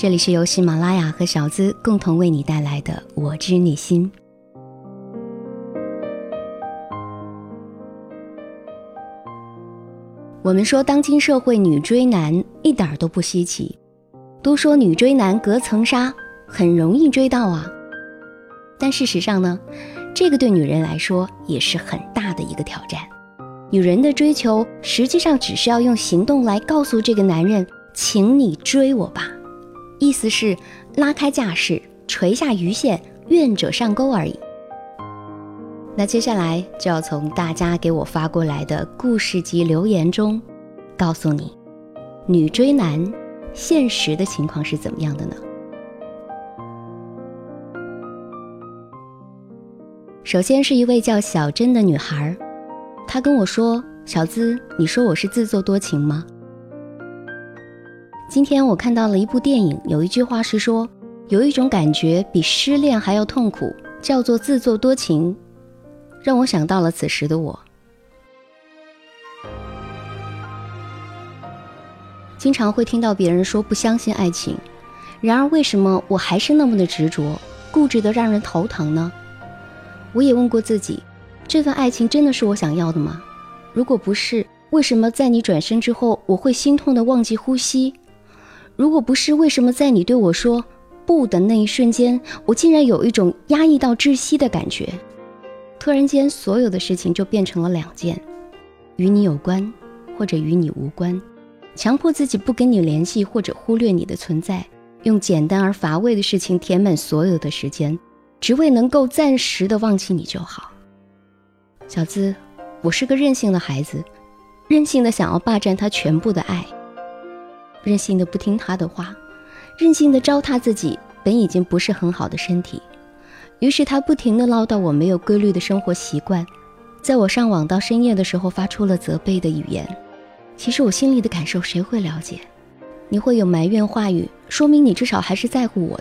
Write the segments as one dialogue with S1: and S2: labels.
S1: 这里是由喜马拉雅和小资共同为你带来的《我知你心》。我们说，当今社会女追男一点都不稀奇，都说女追男隔层纱，很容易追到啊。但事实上呢，这个对女人来说也是很大的一个挑战。女人的追求实际上只是要用行动来告诉这个男人，请你追我吧。意思是拉开架势，垂下鱼线，愿者上钩而已。那接下来就要从大家给我发过来的故事及留言中，告诉你，女追男现实的情况是怎么样的呢？首先是一位叫小珍的女孩，她跟我说：“小资，你说我是自作多情吗？”今天我看到了一部电影，有一句话是说，有一种感觉比失恋还要痛苦，叫做自作多情，让我想到了此时的我。经常会听到别人说不相信爱情，然而为什么我还是那么的执着、固执的让人头疼呢？我也问过自己，这份爱情真的是我想要的吗？如果不是，为什么在你转身之后，我会心痛的忘记呼吸？如果不是为什么在你对我说不的那一瞬间，我竟然有一种压抑到窒息的感觉？突然间，所有的事情就变成了两件：与你有关，或者与你无关。强迫自己不跟你联系，或者忽略你的存在，用简单而乏味的事情填满所有的时间，只为能够暂时的忘记你就好。小资，我是个任性的孩子，任性的想要霸占他全部的爱。任性的不听他的话，任性的糟蹋自己本已经不是很好的身体，于是他不停的唠叨我没有规律的生活习惯，在我上网到深夜的时候发出了责备的语言。其实我心里的感受谁会了解？你会有埋怨话语，说明你至少还是在乎我。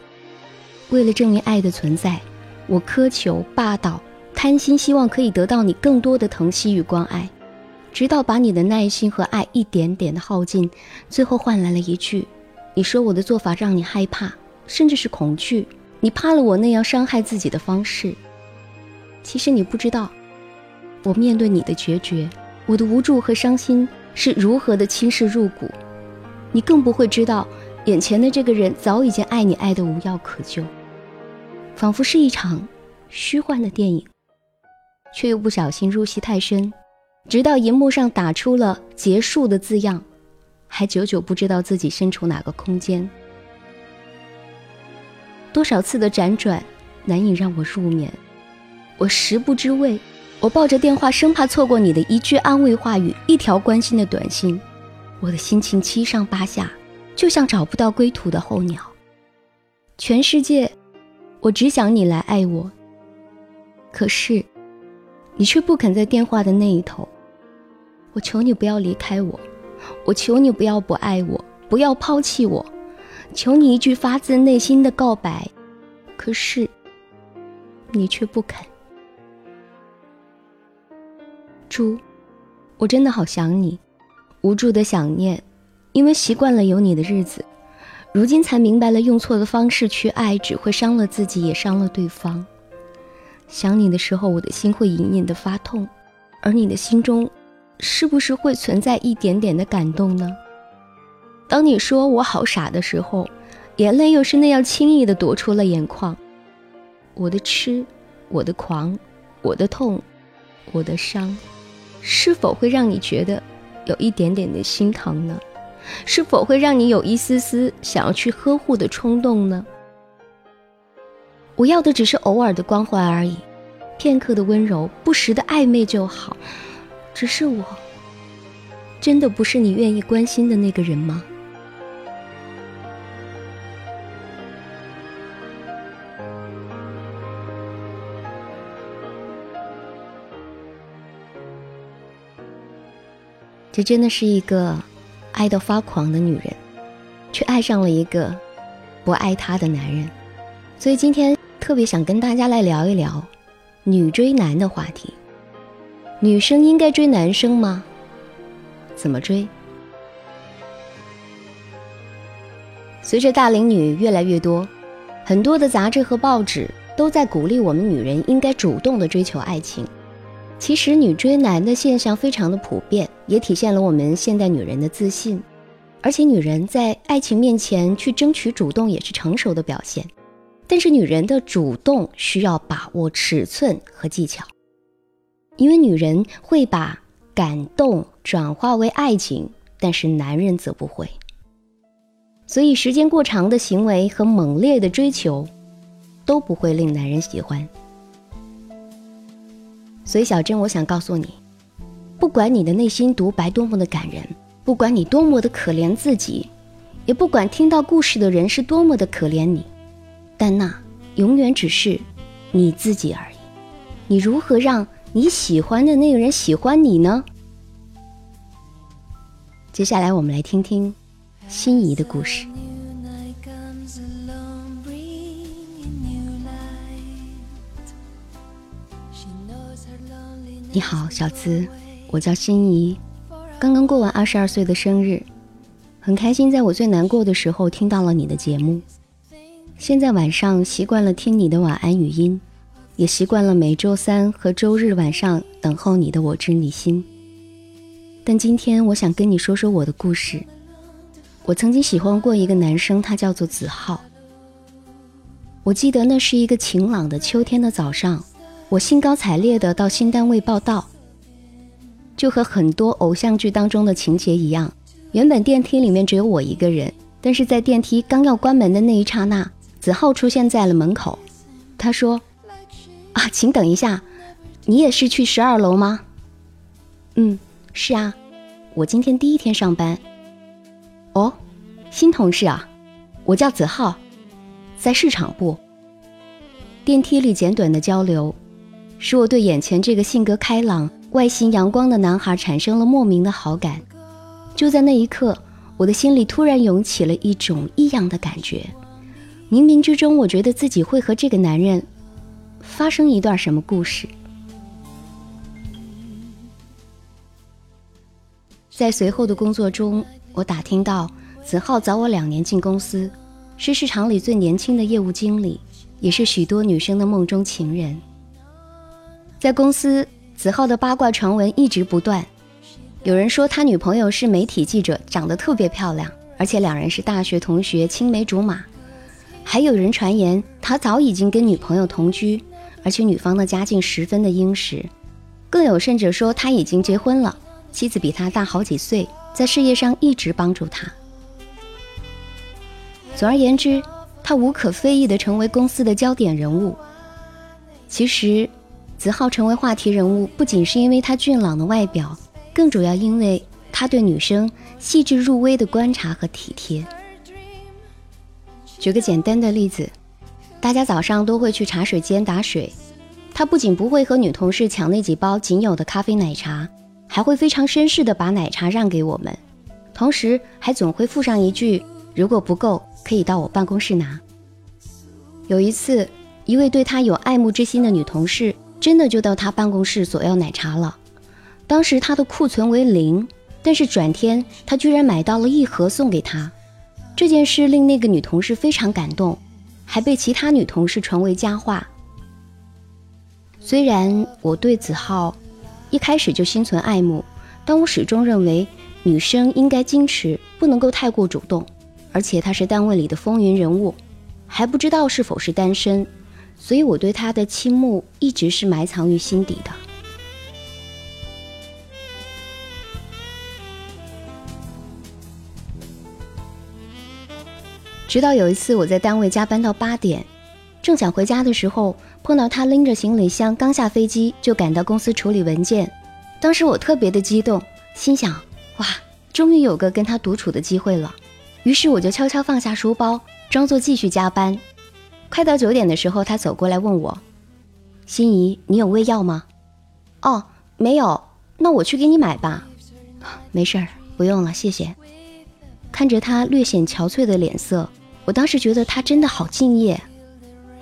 S1: 为了证明爱的存在，我苛求、霸道、贪心，希望可以得到你更多的疼惜与关爱。直到把你的耐心和爱一点点的耗尽，最后换来了一句：“你说我的做法让你害怕，甚至是恐惧。你怕了我那样伤害自己的方式。其实你不知道，我面对你的决绝，我的无助和伤心是如何的侵蚀入骨。你更不会知道，眼前的这个人早已经爱你爱得无药可救，仿佛是一场虚幻的电影，却又不小心入戏太深。”直到荧幕上打出了“结束”的字样，还久久不知道自己身处哪个空间。多少次的辗转，难以让我入眠。我食不知味，我抱着电话，生怕错过你的一句安慰话语，一条关心的短信。我的心情七上八下，就像找不到归途的候鸟。全世界，我只想你来爱我。可是，你却不肯在电话的那一头。我求你不要离开我，我求你不要不爱我，不要抛弃我，求你一句发自内心的告白。可是，你却不肯。猪，我真的好想你，无助的想念，因为习惯了有你的日子，如今才明白了用错的方式去爱，只会伤了自己，也伤了对方。想你的时候，我的心会隐隐的发痛，而你的心中。是不是会存在一点点的感动呢？当你说我好傻的时候，眼泪又是那样轻易的夺出了眼眶。我的痴，我的狂，我的痛，我的伤，是否会让你觉得有一点点的心疼呢？是否会让你有一丝丝想要去呵护的冲动呢？我要的只是偶尔的关怀而已，片刻的温柔，不时的暧昧就好。只是我，真的不是你愿意关心的那个人吗？这真的是一个爱到发狂的女人，却爱上了一个不爱她的男人。所以今天特别想跟大家来聊一聊女追男的话题。女生应该追男生吗？怎么追？随着大龄女越来越多，很多的杂志和报纸都在鼓励我们女人应该主动的追求爱情。其实女追男的现象非常的普遍，也体现了我们现代女人的自信。而且女人在爱情面前去争取主动也是成熟的表现。但是女人的主动需要把握尺寸和技巧，因为女人会把感动转化为爱情，但是男人则不会。所以，时间过长的行为和猛烈的追求，都不会令男人喜欢。所以，小珍，我想告诉你，不管你的内心独白多么的感人，不管你多么的可怜自己，也不管听到故事的人是多么的可怜你，但那永远只是你自己而已。你如何让你喜欢的那个人喜欢你呢？接下来，我们来听听。心仪的故事。你好，小资，我叫心仪，刚刚过完二十二岁的生日，很开心，在我最难过的时候听到了你的节目。现在晚上习惯了听你的晚安语音，也习惯了每周三和周日晚上等候你的我知你心。但今天我想跟你说说我的故事。我曾经喜欢过一个男生，他叫做子浩。我记得那是一个晴朗的秋天的早上，我兴高采烈的到新单位报道。就和很多偶像剧当中的情节一样，原本电梯里面只有我一个人，但是在电梯刚要关门的那一刹那，子浩出现在了门口。他说：“啊，请等一下，你也是去十二楼吗？”“嗯，是啊，我今天第一天上班。”哦，新同事啊，我叫子浩，在市场部。电梯里简短的交流，使我对眼前这个性格开朗、外形阳光的男孩产生了莫名的好感。就在那一刻，我的心里突然涌起了一种异样的感觉。冥冥之中，我觉得自己会和这个男人发生一段什么故事。在随后的工作中。我打听到，子浩早我两年进公司，是市场里最年轻的业务经理，也是许多女生的梦中情人。在公司，子浩的八卦传闻一直不断。有人说他女朋友是媒体记者，长得特别漂亮，而且两人是大学同学，青梅竹马。还有人传言他早已经跟女朋友同居，而且女方的家境十分的殷实。更有甚者说他已经结婚了，妻子比他大好几岁。在事业上一直帮助他。总而言之，他无可非议地成为公司的焦点人物。其实，子浩成为话题人物，不仅是因为他俊朗的外表，更主要因为他对女生细致入微的观察和体贴。举个简单的例子，大家早上都会去茶水间打水，他不仅不会和女同事抢那几包仅有的咖啡奶茶。还会非常绅士的把奶茶让给我们，同时还总会附上一句：“如果不够，可以到我办公室拿。”有一次，一位对他有爱慕之心的女同事真的就到他办公室索要奶茶了。当时他的库存为零，但是转天他居然买到了一盒送给他。这件事令那个女同事非常感动，还被其他女同事传为佳话。虽然我对子浩。一开始就心存爱慕，但我始终认为女生应该矜持，不能够太过主动。而且他是单位里的风云人物，还不知道是否是单身，所以我对他的倾慕一直是埋藏于心底的。直到有一次我在单位加班到八点，正想回家的时候。碰到他拎着行李箱刚下飞机就赶到公司处理文件，当时我特别的激动，心想哇，终于有个跟他独处的机会了。于是我就悄悄放下书包，装作继续加班。快到九点的时候，他走过来问我：“心怡，你有胃药吗？”“哦，没有。”“那我去给你买吧。”“没事儿，不用了，谢谢。”看着他略显憔悴的脸色，我当时觉得他真的好敬业。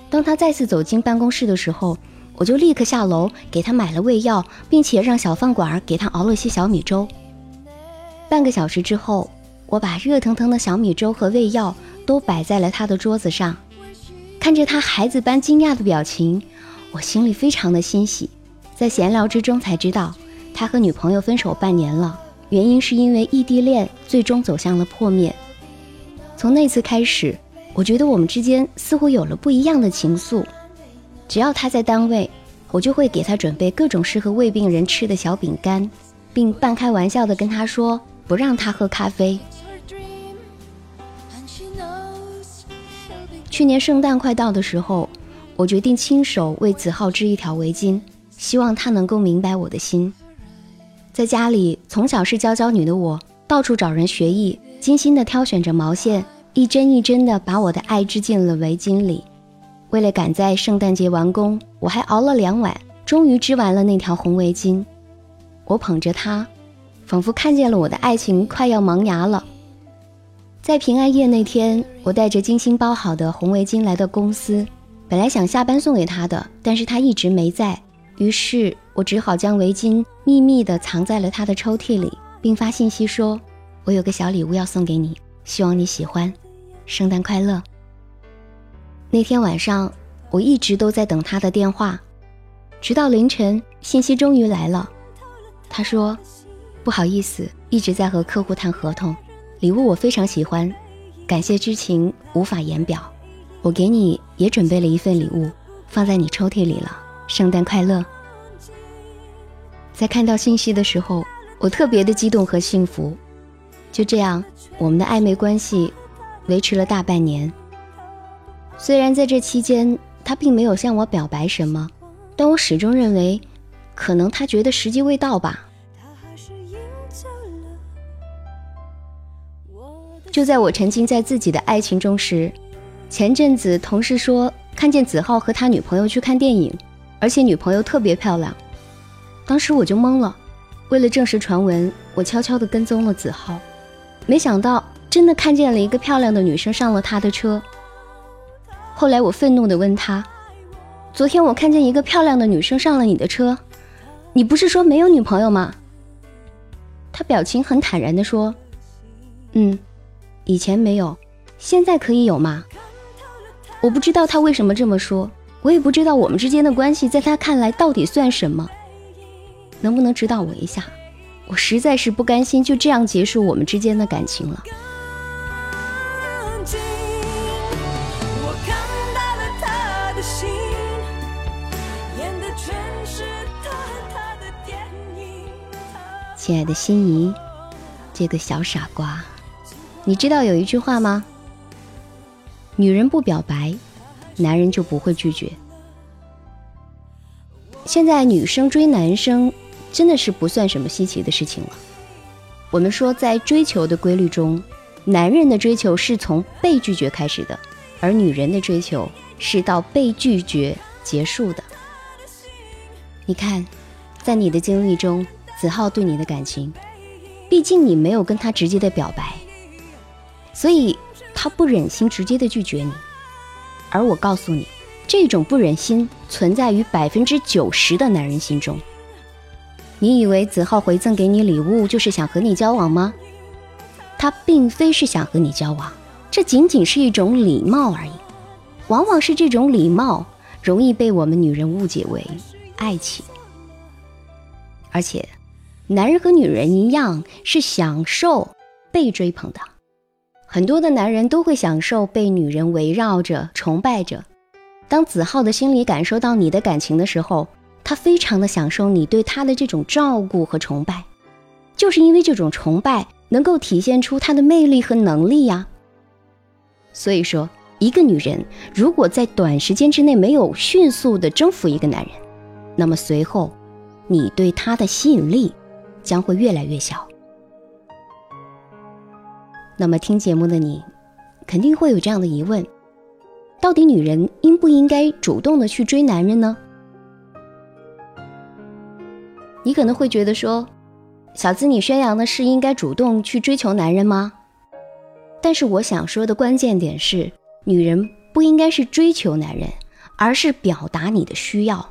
S1: 当他再次走进办公室的时候，我就立刻下楼给他买了胃药，并且让小饭馆给他熬了些小米粥。半个小时之后，我把热腾腾的小米粥和胃药都摆在了他的桌子上。看着他孩子般惊讶的表情，我心里非常的欣喜。在闲聊之中才知道，他和女朋友分手半年了，原因是因为异地恋，最终走向了破灭。从那次开始，我觉得我们之间似乎有了不一样的情愫。只要他在单位，我就会给他准备各种适合胃病人吃的小饼干，并半开玩笑的跟他说不让他喝咖啡。去年圣诞快到的时候，我决定亲手为子浩织一条围巾，希望他能够明白我的心。在家里，从小是娇娇女的我，到处找人学艺，精心的挑选着毛线，一针一针的把我的爱织进了围巾里。为了赶在圣诞节完工，我还熬了两晚，终于织完了那条红围巾。我捧着它，仿佛看见了我的爱情快要萌芽了。在平安夜那天，我带着精心包好的红围巾来到公司，本来想下班送给他的，但是他一直没在，于是我只好将围巾秘密地藏在了他的抽屉里，并发信息说：“我有个小礼物要送给你，希望你喜欢，圣诞快乐。”那天晚上，我一直都在等他的电话，直到凌晨，信息终于来了。他说：“不好意思，一直在和客户谈合同。礼物我非常喜欢，感谢之情无法言表。我给你也准备了一份礼物，放在你抽屉里了。圣诞快乐！”在看到信息的时候，我特别的激动和幸福。就这样，我们的暧昧关系维持了大半年。虽然在这期间他并没有向我表白什么，但我始终认为，可能他觉得时机未到吧。就在我沉浸在自己的爱情中时，前阵子同事说看见子浩和他女朋友去看电影，而且女朋友特别漂亮。当时我就懵了，为了证实传闻，我悄悄地跟踪了子浩，没想到真的看见了一个漂亮的女生上了他的车。后来我愤怒地问他：“昨天我看见一个漂亮的女生上了你的车，你不是说没有女朋友吗？”他表情很坦然地说：“嗯，以前没有，现在可以有吗？”我不知道他为什么这么说，我也不知道我们之间的关系在他看来到底算什么。能不能指导我一下？我实在是不甘心就这样结束我们之间的感情了。亲爱的心仪，这个小傻瓜，你知道有一句话吗？女人不表白，男人就不会拒绝。现在女生追男生真的是不算什么稀奇的事情了。我们说，在追求的规律中，男人的追求是从被拒绝开始的，而女人的追求是到被拒绝结束的。你看，在你的经历中。子浩对你的感情，毕竟你没有跟他直接的表白，所以他不忍心直接的拒绝你。而我告诉你，这种不忍心存在于百分之九十的男人心中。你以为子浩回赠给你礼物就是想和你交往吗？他并非是想和你交往，这仅仅是一种礼貌而已。往往是这种礼貌容易被我们女人误解为爱情，而且。男人和女人一样是享受被追捧的，很多的男人都会享受被女人围绕着、崇拜着。当子浩的心里感受到你的感情的时候，他非常的享受你对他的这种照顾和崇拜，就是因为这种崇拜能够体现出他的魅力和能力呀。所以说，一个女人如果在短时间之内没有迅速的征服一个男人，那么随后你对他的吸引力。将会越来越小。那么，听节目的你，肯定会有这样的疑问：到底女人应不应该主动的去追男人呢？你可能会觉得说，小资，你宣扬的是应该主动去追求男人吗？但是我想说的关键点是，女人不应该是追求男人，而是表达你的需要。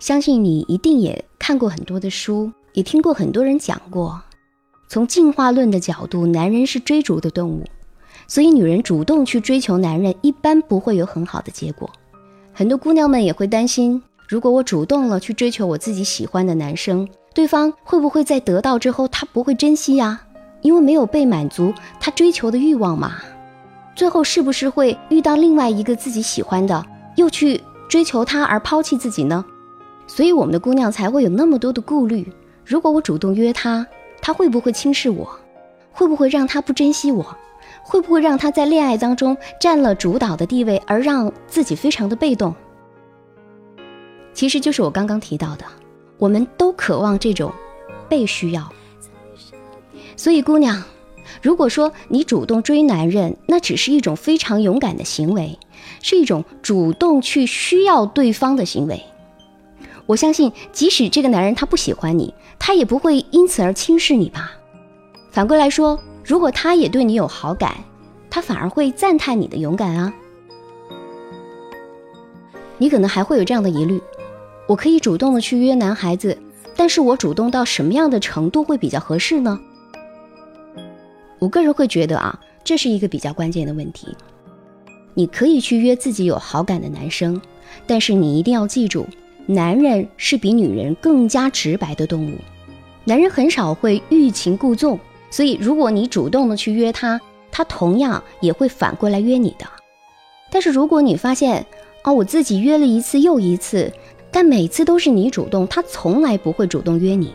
S1: 相信你一定也看过很多的书。也听过很多人讲过，从进化论的角度，男人是追逐的动物，所以女人主动去追求男人，一般不会有很好的结果。很多姑娘们也会担心，如果我主动了去追求我自己喜欢的男生，对方会不会在得到之后他不会珍惜呀？因为没有被满足他追求的欲望嘛。最后是不是会遇到另外一个自己喜欢的，又去追求他而抛弃自己呢？所以我们的姑娘才会有那么多的顾虑。如果我主动约他，他会不会轻视我？会不会让他不珍惜我？会不会让他在恋爱当中占了主导的地位，而让自己非常的被动？其实就是我刚刚提到的，我们都渴望这种被需要。所以，姑娘。如果说你主动追男人，那只是一种非常勇敢的行为，是一种主动去需要对方的行为。我相信，即使这个男人他不喜欢你，他也不会因此而轻视你吧。反过来说，如果他也对你有好感，他反而会赞叹你的勇敢啊。你可能还会有这样的疑虑：我可以主动的去约男孩子，但是我主动到什么样的程度会比较合适呢？我个人会觉得啊，这是一个比较关键的问题。你可以去约自己有好感的男生，但是你一定要记住，男人是比女人更加直白的动物，男人很少会欲擒故纵，所以如果你主动的去约他，他同样也会反过来约你的。但是如果你发现啊，我自己约了一次又一次，但每次都是你主动，他从来不会主动约你。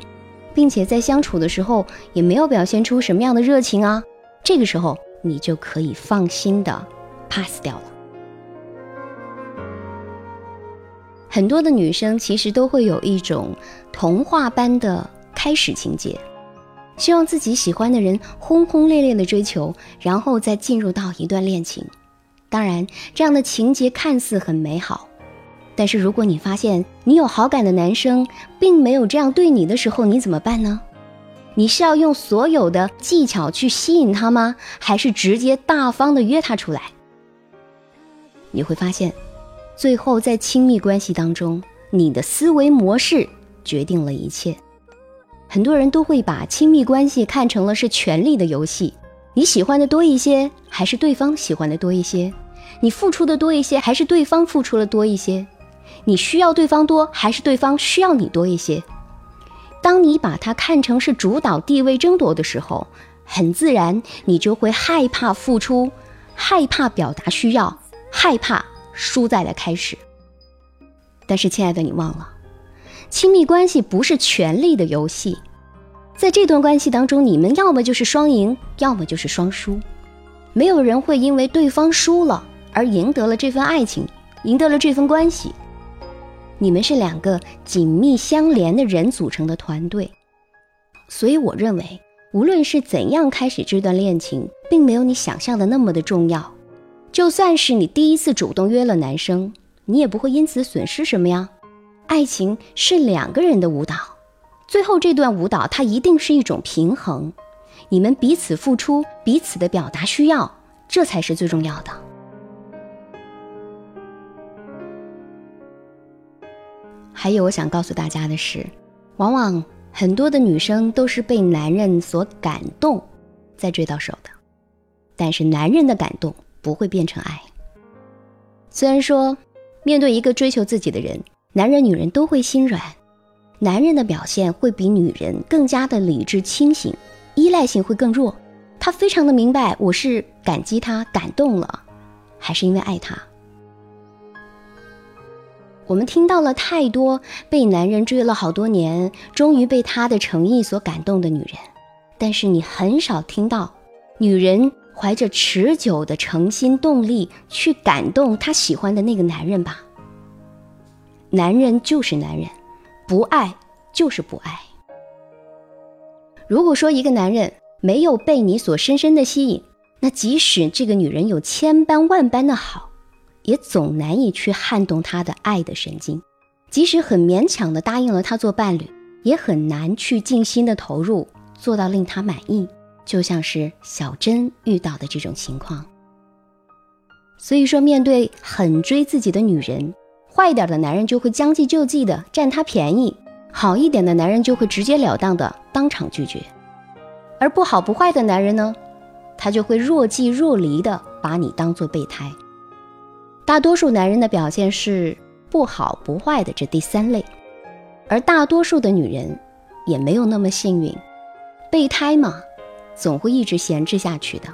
S1: 并且在相处的时候也没有表现出什么样的热情啊，这个时候你就可以放心的 pass 掉了。很多的女生其实都会有一种童话般的开始情节，希望自己喜欢的人轰轰烈烈的追求，然后再进入到一段恋情。当然，这样的情节看似很美好。但是如果你发现你有好感的男生并没有这样对你的时候，你怎么办呢？你是要用所有的技巧去吸引他吗？还是直接大方的约他出来？你会发现，最后在亲密关系当中，你的思维模式决定了一切。很多人都会把亲密关系看成了是权力的游戏，你喜欢的多一些，还是对方喜欢的多一些？你付出的多一些，还是对方付出的多一些？你需要对方多，还是对方需要你多一些？当你把它看成是主导地位争夺的时候，很自然你就会害怕付出，害怕表达需要，害怕输在了开始。但是，亲爱的，你忘了，亲密关系不是权力的游戏，在这段关系当中，你们要么就是双赢，要么就是双输，没有人会因为对方输了而赢得了这份爱情，赢得了这份关系。你们是两个紧密相连的人组成的团队，所以我认为，无论是怎样开始这段恋情，并没有你想象的那么的重要。就算是你第一次主动约了男生，你也不会因此损失什么呀。爱情是两个人的舞蹈，最后这段舞蹈它一定是一种平衡，你们彼此付出，彼此的表达需要，这才是最重要的。还有，我想告诉大家的是，往往很多的女生都是被男人所感动，再追到手的。但是男人的感动不会变成爱。虽然说，面对一个追求自己的人，男人女人都会心软，男人的表现会比女人更加的理智清醒，依赖性会更弱。他非常的明白，我是感激他感动了，还是因为爱他。我们听到了太多被男人追了好多年，终于被他的诚意所感动的女人，但是你很少听到女人怀着持久的诚心动力去感动她喜欢的那个男人吧？男人就是男人，不爱就是不爱。如果说一个男人没有被你所深深的吸引，那即使这个女人有千般万般的好。也总难以去撼动他的爱的神经，即使很勉强的答应了他做伴侣，也很难去尽心的投入，做到令他满意。就像是小珍遇到的这种情况。所以说，面对很追自己的女人，坏一点的男人就会将计就计的占她便宜，好一点的男人就会直截了当的当场拒绝，而不好不坏的男人呢，他就会若即若离的把你当做备胎。大多数男人的表现是不好不坏的这第三类，而大多数的女人也没有那么幸运，备胎嘛，总会一直闲置下去的。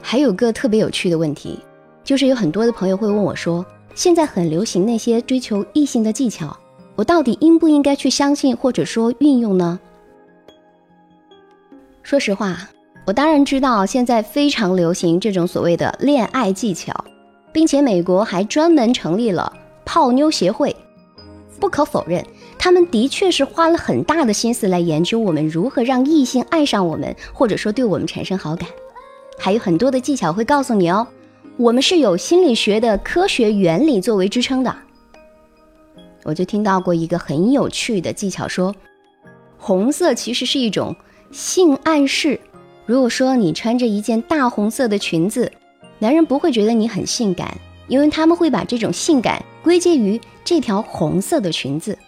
S1: 还有个特别有趣的问题，就是有很多的朋友会问我说，现在很流行那些追求异性的技巧，我到底应不应该去相信或者说运用呢？说实话，我当然知道现在非常流行这种所谓的恋爱技巧，并且美国还专门成立了泡妞协会。不可否认，他们的确是花了很大的心思来研究我们如何让异性爱上我们，或者说对我们产生好感。还有很多的技巧会告诉你哦，我们是有心理学的科学原理作为支撑的。我就听到过一个很有趣的技巧，说红色其实是一种性暗示。如果说你穿着一件大红色的裙子，男人不会觉得你很性感，因为他们会把这种性感归结于这条红色的裙子。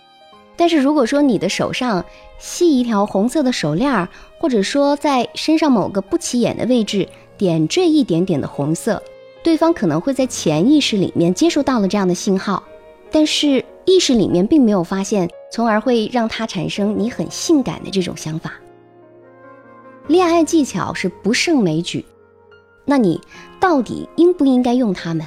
S1: 但是如果说你的手上系一条红色的手链，或者说在身上某个不起眼的位置点缀一点点的红色，对方可能会在潜意识里面接收到了这样的信号，但是意识里面并没有发现，从而会让他产生你很性感的这种想法。恋爱技巧是不胜枚举，那你到底应不应该用它们？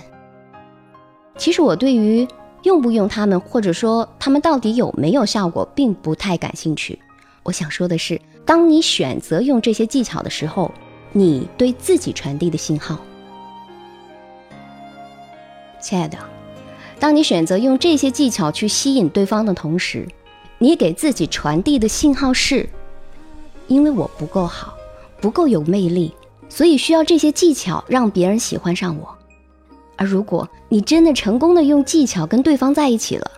S1: 其实我对于。用不用他们，或者说他们到底有没有效果，并不太感兴趣。我想说的是，当你选择用这些技巧的时候，你对自己传递的信号，亲爱的，当你选择用这些技巧去吸引对方的同时，你给自己传递的信号是：因为我不够好，不够有魅力，所以需要这些技巧让别人喜欢上我。而如果你真的成功的用技巧跟对方在一起了，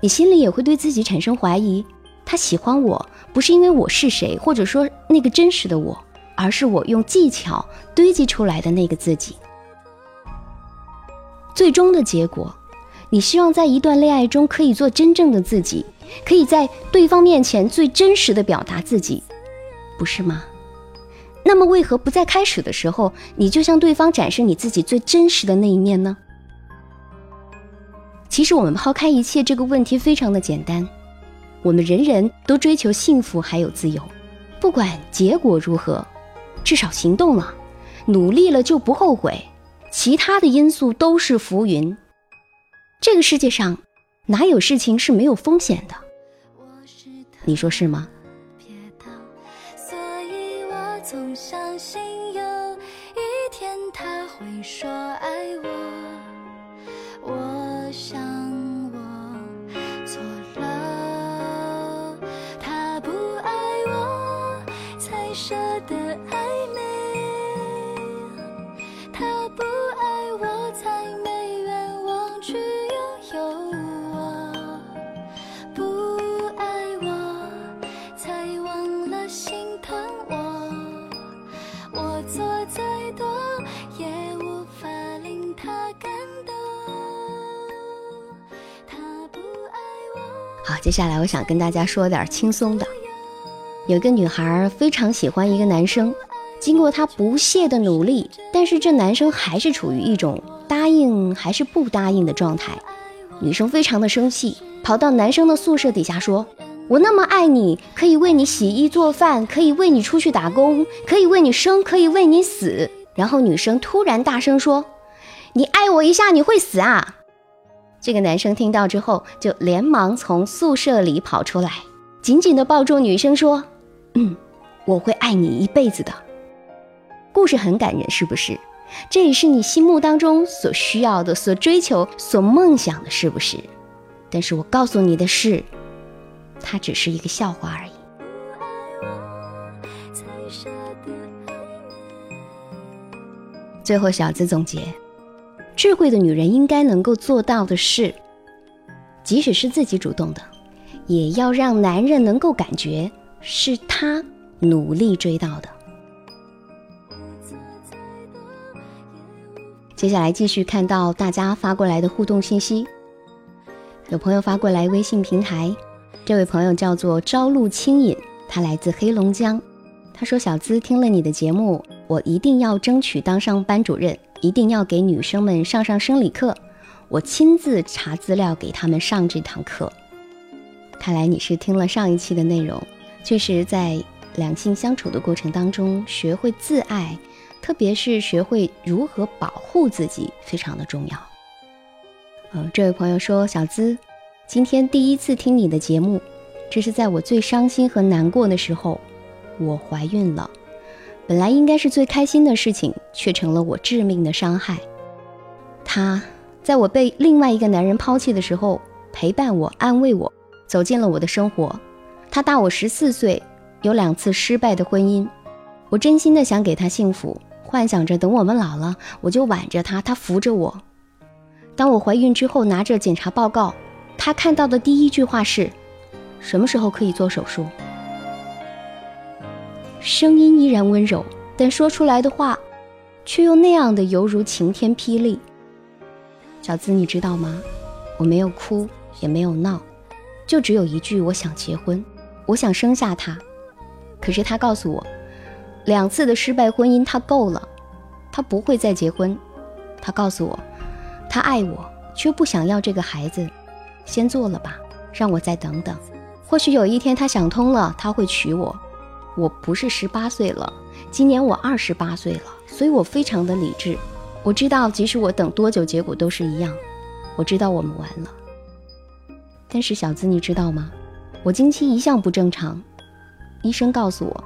S1: 你心里也会对自己产生怀疑。他喜欢我不是因为我是谁，或者说那个真实的我，而是我用技巧堆积出来的那个自己。最终的结果，你希望在一段恋爱中可以做真正的自己，可以在对方面前最真实的表达自己，不是吗？那么，为何不在开始的时候，你就向对方展示你自己最真实的那一面呢？其实，我们抛开一切，这个问题非常的简单。我们人人都追求幸福还有自由，不管结果如何，至少行动了，努力了就不后悔。其他的因素都是浮云。这个世界上，哪有事情是没有风险的？你说是吗？心疼我。我做再多也无法令他感动。他不爱我好，接下来我想跟大家说点轻松的。有一个女孩非常喜欢一个男生，经过她不懈的努力，但是这男生还是处于一种答应还是不答应的状态。女生非常的生气，跑到男生的宿舍底下说：“我那么爱你，可以为你洗衣做饭，可以为你出去打工，可以为你生，可以为你死。”然后女生突然大声说：“你爱我一下，你会死啊！”这个男生听到之后，就连忙从宿舍里跑出来，紧紧地抱住女生说：“嗯，我会爱你一辈子的。”故事很感人，是不是？这也是你心目当中所需要的、所追求、所梦想的，是不是？但是我告诉你的是，它只是一个笑话而已。最后，小资总结。智慧的女人应该能够做到的是，即使是自己主动的，也要让男人能够感觉是他努力追到的。接下来继续看到大家发过来的互动信息，有朋友发过来微信平台，这位朋友叫做朝露轻饮，他来自黑龙江，他说：“小资听了你的节目，我一定要争取当上班主任，一定要给女生们上上生理课，我亲自查资料给他们上这堂课。”看来你是听了上一期的内容，确实在两性相处的过程当中，学会自爱，特别是学会如何保护自己，非常的重要。嗯，这位朋友说：“小资，今天第一次听你的节目，这是在我最伤心和难过的时候。”我怀孕了，本来应该是最开心的事情，却成了我致命的伤害。他在我被另外一个男人抛弃的时候，陪伴我、安慰我，走进了我的生活。他大我十四岁，有两次失败的婚姻。我真心的想给他幸福，幻想着等我们老了，我就挽着他，他扶着我。当我怀孕之后，拿着检查报告，他看到的第一句话是：什么时候可以做手术？声音依然温柔，但说出来的话，却又那样的犹如晴天霹雳。小资，你知道吗？我没有哭，也没有闹，就只有一句：我想结婚，我想生下他。可是他告诉我，两次的失败婚姻他够了，他不会再结婚。他告诉我，他爱我，却不想要这个孩子，先做了吧，让我再等等，或许有一天他想通了，他会娶我。我不是十八岁了，今年我二十八岁了，所以我非常的理智。我知道，即使我等多久，结果都是一样。我知道我们完了。但是小资，你知道吗？我经期一向不正常，医生告诉我，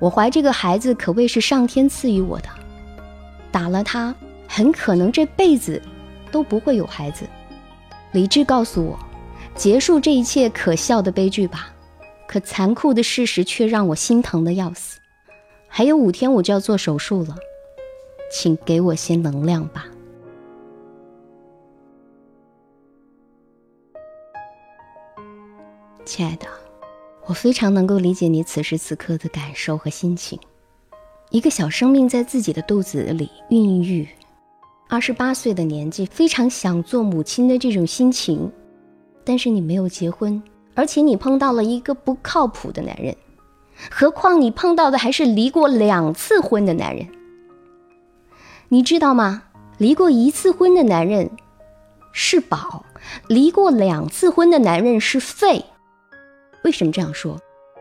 S1: 我怀这个孩子可谓是上天赐予我的。打了他，很可能这辈子都不会有孩子。理智告诉我，结束这一切可笑的悲剧吧。可残酷的事实却让我心疼的要死。还有五天我就要做手术了，请给我些能量吧，亲爱的。我非常能够理解你此时此刻的感受和心情。一个小生命在自己的肚子里孕育，二十八岁的年纪，非常想做母亲的这种心情，但是你没有结婚。而且你碰到了一个不靠谱的男人，何况你碰到的还是离过两次婚的男人。你知道吗？离过一次婚的男人是宝，离过两次婚的男人是废。为什么这样说？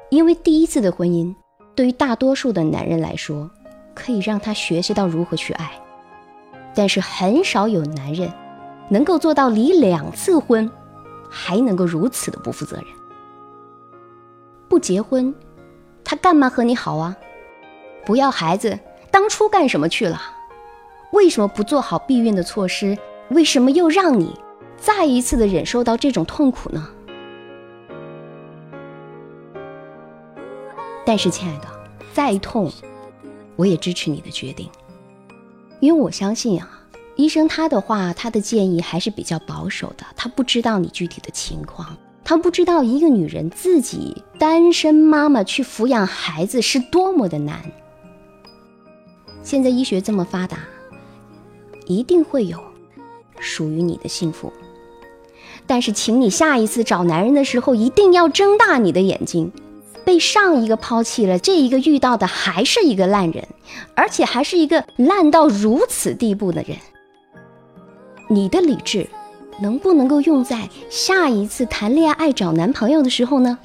S1: 因为第一次的婚姻对于大多数的男人来说，可以让他学习到如何去爱，但是很少有男人能够做到离两次婚。还能够如此的不负责任，不结婚，他干嘛和你好啊？不要孩子，当初干什么去了？为什么不做好避孕的措施？为什么又让你再一次的忍受到这种痛苦呢？但是，亲爱的，再痛，我也支持你的决定，因为我相信啊。医生他的话，他的建议还是比较保守的。他不知道你具体的情况，他不知道一个女人自己单身妈妈去抚养孩子是多么的难。现在医学这么发达，一定会有属于你的幸福。但是，请你下一次找男人的时候，一定要睁大你的眼睛。被上一个抛弃了，这一个遇到的还是一个烂人，而且还是一个烂到如此地步的人。你的理智能不能够用在下一次谈恋爱找男朋友的时候呢？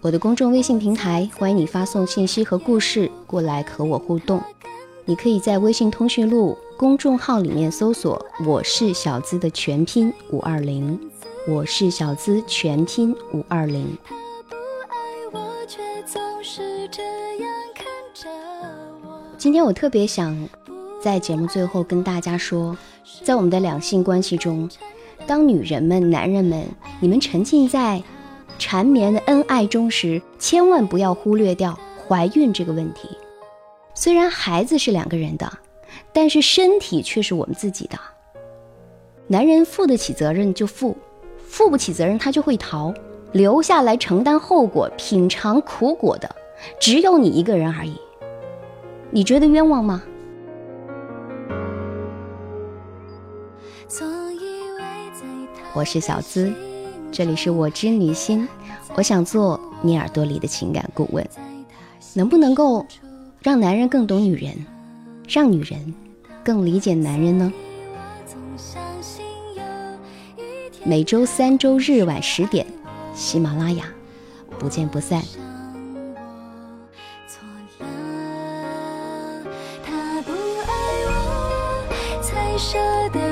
S1: 我的公众微信平台，欢迎你发送信息和故事过来和我互动。你可以在微信通讯录公众号里面搜索“我是小资”的全拼五二零，我是小资全拼五二零。今天我特别想在节目最后跟大家说，在我们的两性关系中，当女人们、男人们，你们沉浸在缠绵的恩爱中时，千万不要忽略掉怀孕这个问题。虽然孩子是两个人的，但是身体却是我们自己的。男人负得起责任就负，负不起责任他就会逃，留下来承担后果、品尝苦果的，只有你一个人而已。你觉得冤枉吗？我是小资，
S2: 这里是我知你心，我想做你耳朵里的情感顾问，能不能够让男人更懂女人，让女人更理解男人呢？每周三、周日晚十点，喜马拉雅，不见不散。舍得